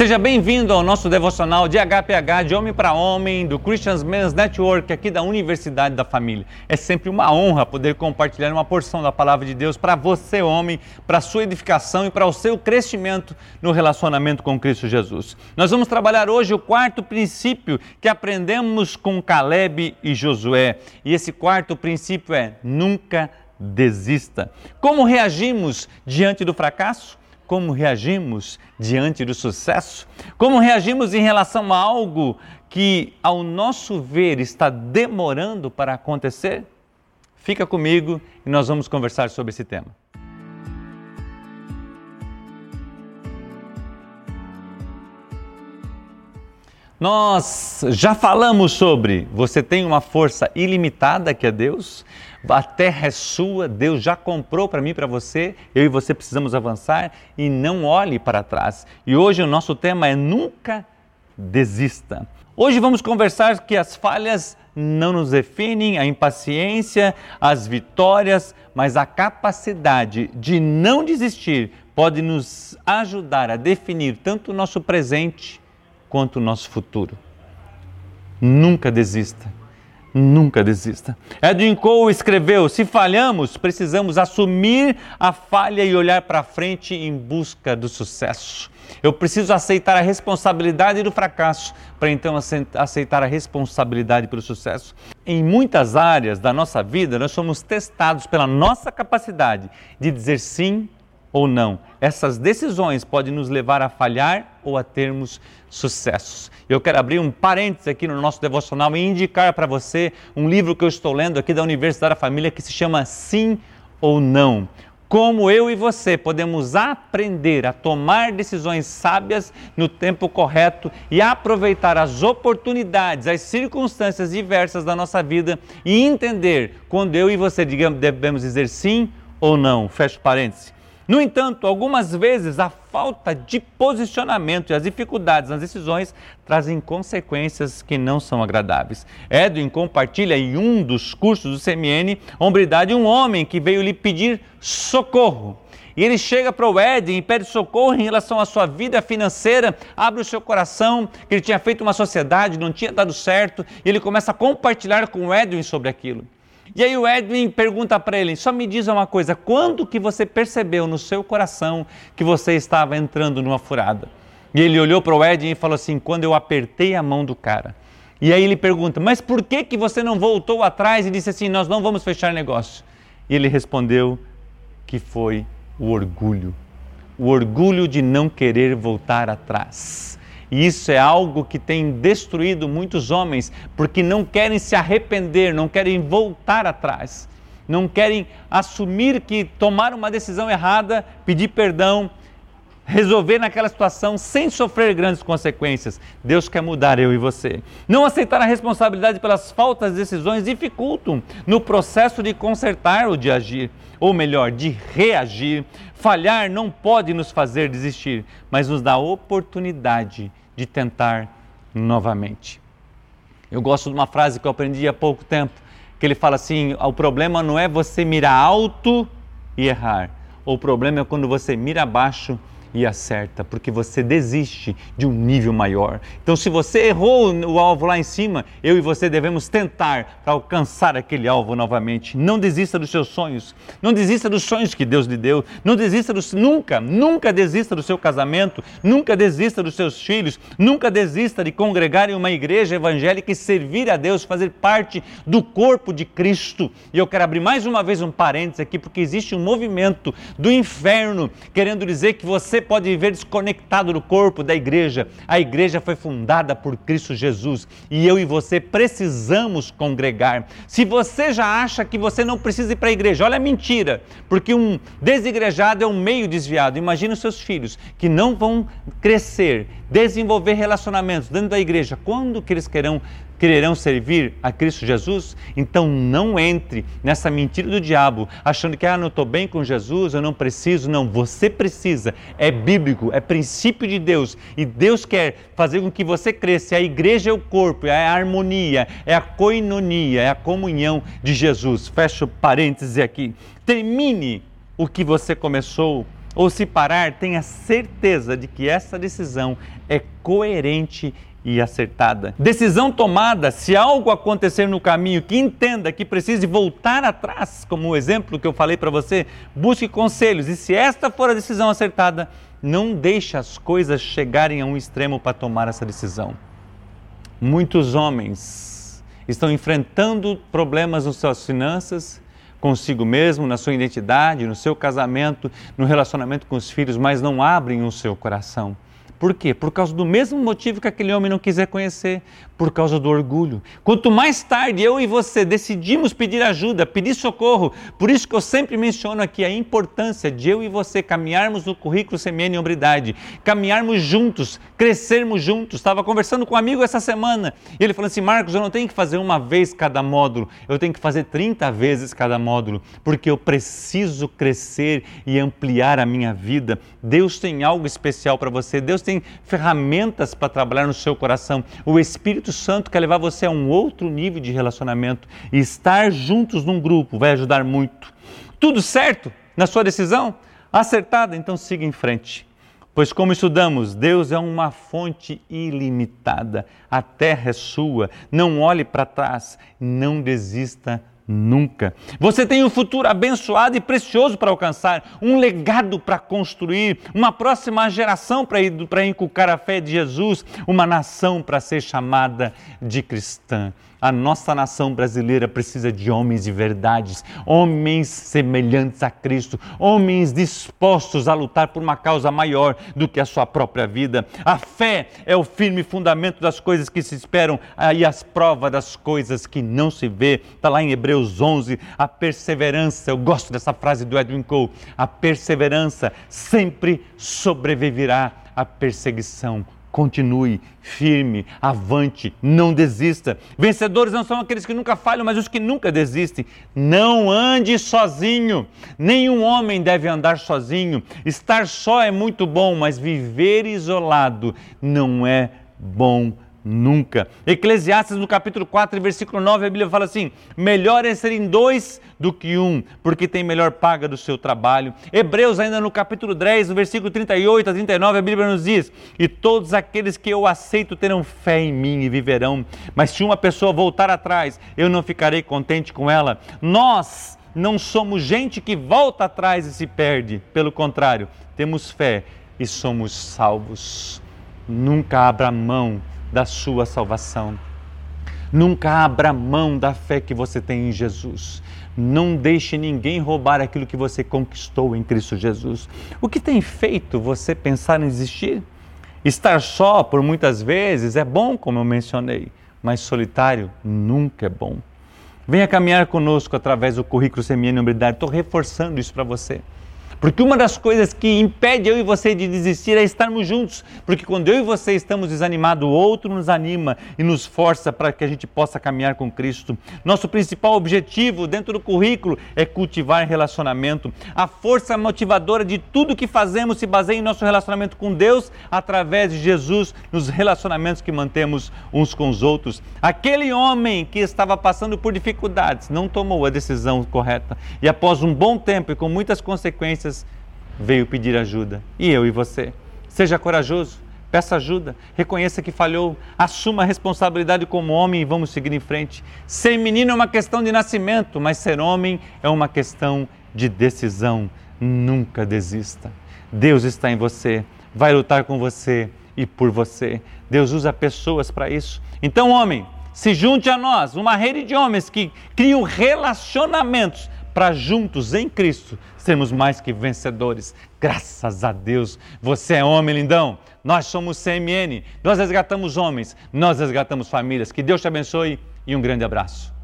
Seja bem-vindo ao nosso devocional de HPH, de Homem para Homem, do Christians Men's Network, aqui da Universidade da Família. É sempre uma honra poder compartilhar uma porção da palavra de Deus para você, homem, para sua edificação e para o seu crescimento no relacionamento com Cristo Jesus. Nós vamos trabalhar hoje o quarto princípio que aprendemos com Caleb e Josué. E esse quarto princípio é nunca desista. Como reagimos diante do fracasso? Como reagimos diante do sucesso, como reagimos em relação a algo que, ao nosso ver, está demorando para acontecer? Fica comigo e nós vamos conversar sobre esse tema. Nós já falamos sobre você tem uma força ilimitada que é Deus, a terra é sua, Deus já comprou para mim e para você, eu e você precisamos avançar e não olhe para trás. E hoje o nosso tema é nunca desista. Hoje vamos conversar que as falhas não nos definem, a impaciência, as vitórias, mas a capacidade de não desistir pode nos ajudar a definir tanto o nosso presente quanto o nosso futuro. Nunca desista Nunca desista. Edwin Cole escreveu: se falhamos, precisamos assumir a falha e olhar para frente em busca do sucesso. Eu preciso aceitar a responsabilidade do fracasso para então aceitar a responsabilidade pelo sucesso. Em muitas áreas da nossa vida, nós somos testados pela nossa capacidade de dizer sim ou não. Essas decisões podem nos levar a falhar ou a termos sucessos. Eu quero abrir um parênteses aqui no nosso devocional e indicar para você um livro que eu estou lendo aqui da Universidade da Família que se chama Sim ou Não. Como eu e você podemos aprender a tomar decisões sábias no tempo correto e aproveitar as oportunidades, as circunstâncias diversas da nossa vida e entender quando eu e você digamos, devemos dizer sim ou não. Fecho parênteses. No entanto, algumas vezes a falta de posicionamento e as dificuldades nas decisões trazem consequências que não são agradáveis. Edwin compartilha em um dos cursos do CMN Hombridade um homem que veio lhe pedir socorro. E ele chega para o Edwin e pede socorro em relação à sua vida financeira, abre o seu coração, que ele tinha feito uma sociedade, não tinha dado certo, e ele começa a compartilhar com o Edwin sobre aquilo. E aí o Edwin pergunta para ele: só me diz uma coisa, quando que você percebeu no seu coração que você estava entrando numa furada? E ele olhou para o Edwin e falou assim: quando eu apertei a mão do cara. E aí ele pergunta: mas por que que você não voltou atrás e disse assim: nós não vamos fechar negócio? E ele respondeu que foi o orgulho, o orgulho de não querer voltar atrás. E isso é algo que tem destruído muitos homens, porque não querem se arrepender, não querem voltar atrás, não querem assumir que tomaram uma decisão errada, pedir perdão, resolver naquela situação sem sofrer grandes consequências. Deus quer mudar eu e você. Não aceitar a responsabilidade pelas faltas de decisões dificultam no processo de consertar ou de agir, ou melhor, de reagir. Falhar não pode nos fazer desistir, mas nos dá oportunidade de tentar novamente. Eu gosto de uma frase que eu aprendi há pouco tempo, que ele fala assim: o problema não é você mirar alto e errar, o problema é quando você mira baixo e acerta, porque você desiste de um nível maior. Então, se você errou o alvo lá em cima, eu e você devemos tentar para alcançar aquele alvo novamente. Não desista dos seus sonhos, não desista dos sonhos que Deus lhe deu, não desista dos, nunca, nunca desista do seu casamento, nunca desista dos seus filhos, nunca desista de congregar em uma igreja evangélica e servir a Deus, fazer parte do corpo de Cristo. E eu quero abrir mais uma vez um parênteses aqui, porque existe um movimento do inferno querendo dizer que você pode viver desconectado do corpo da igreja. A igreja foi fundada por Cristo Jesus e eu e você precisamos congregar. Se você já acha que você não precisa ir para a igreja, olha a mentira, porque um desigrejado é um meio desviado. Imagina os seus filhos que não vão crescer, desenvolver relacionamentos dentro da igreja. Quando que eles querão quererão servir a Cristo Jesus? Então não entre nessa mentira do diabo, achando que ah, não estou bem com Jesus, eu não preciso. Não, você precisa. É bíblico, é princípio de Deus. E Deus quer fazer com que você cresça. A igreja é o corpo, é a harmonia, é a coinonia, é a comunhão de Jesus. Fecho parênteses aqui. Termine o que você começou ou se parar, tenha certeza de que essa decisão é coerente e acertada. Decisão tomada, se algo acontecer no caminho que entenda que precise voltar atrás, como o exemplo que eu falei para você, busque conselhos e se esta for a decisão acertada, não deixe as coisas chegarem a um extremo para tomar essa decisão. Muitos homens estão enfrentando problemas nas suas finanças, consigo mesmo, na sua identidade, no seu casamento, no relacionamento com os filhos, mas não abrem o seu coração. Por quê? Por causa do mesmo motivo que aquele homem não quiser conhecer, por causa do orgulho. Quanto mais tarde eu e você decidimos pedir ajuda, pedir socorro, por isso que eu sempre menciono aqui a importância de eu e você caminharmos no currículo Semiana e Hombridade, caminharmos juntos, crescermos juntos. Estava conversando com um amigo essa semana e ele falou assim: Marcos, eu não tenho que fazer uma vez cada módulo, eu tenho que fazer 30 vezes cada módulo, porque eu preciso crescer e ampliar a minha vida. Deus tem algo especial para você, Deus tem tem ferramentas para trabalhar no seu coração. O Espírito Santo quer levar você a um outro nível de relacionamento e estar juntos num grupo vai ajudar muito. Tudo certo na sua decisão? Acertada? Então siga em frente. Pois, como estudamos, Deus é uma fonte ilimitada, a terra é sua. Não olhe para trás, não desista Nunca. Você tem um futuro abençoado e precioso para alcançar, um legado para construir, uma próxima geração para inculcar a fé de Jesus, uma nação para ser chamada de cristã. A nossa nação brasileira precisa de homens de verdades, homens semelhantes a Cristo, homens dispostos a lutar por uma causa maior do que a sua própria vida. A fé é o firme fundamento das coisas que se esperam e as provas das coisas que não se vê. Está lá em Hebreus 11, a perseverança. Eu gosto dessa frase do Edwin Cole. A perseverança sempre sobreviverá à perseguição Continue firme, avante, não desista. Vencedores não são aqueles que nunca falham, mas os que nunca desistem. Não ande sozinho. Nenhum homem deve andar sozinho. Estar só é muito bom, mas viver isolado não é bom Nunca. Eclesiastes no capítulo 4, versículo 9, a Bíblia fala assim: melhor é serem dois do que um, porque tem melhor paga do seu trabalho. Hebreus, ainda no capítulo 10, no versículo 38 a 39, a Bíblia nos diz: E todos aqueles que eu aceito terão fé em mim e viverão. Mas se uma pessoa voltar atrás, eu não ficarei contente com ela. Nós não somos gente que volta atrás e se perde. Pelo contrário, temos fé e somos salvos. Nunca abra mão da sua salvação. Nunca abra mão da fé que você tem em Jesus. Não deixe ninguém roubar aquilo que você conquistou em Cristo Jesus. O que tem feito você pensar em desistir? Estar só por muitas vezes é bom, como eu mencionei, mas solitário nunca é bom. Venha caminhar conosco através do currículo Semiana e Hombridade. Estou reforçando isso para você. Porque uma das coisas que impede eu e você de desistir é estarmos juntos. Porque quando eu e você estamos desanimados, o outro nos anima e nos força para que a gente possa caminhar com Cristo. Nosso principal objetivo dentro do currículo é cultivar relacionamento. A força motivadora de tudo que fazemos se baseia em nosso relacionamento com Deus através de Jesus, nos relacionamentos que mantemos uns com os outros. Aquele homem que estava passando por dificuldades não tomou a decisão correta e após um bom tempo e com muitas consequências veio pedir ajuda. E eu e você? Seja corajoso, peça ajuda, reconheça que falhou, assuma a responsabilidade como homem e vamos seguir em frente. Ser menino é uma questão de nascimento, mas ser homem é uma questão de decisão. Nunca desista. Deus está em você, vai lutar com você e por você. Deus usa pessoas para isso. Então, homem, se junte a nós, uma rede de homens que criam relacionamentos para juntos em Cristo sermos mais que vencedores. Graças a Deus. Você é homem, lindão. Nós somos CMN. Nós resgatamos homens, nós resgatamos famílias. Que Deus te abençoe e um grande abraço.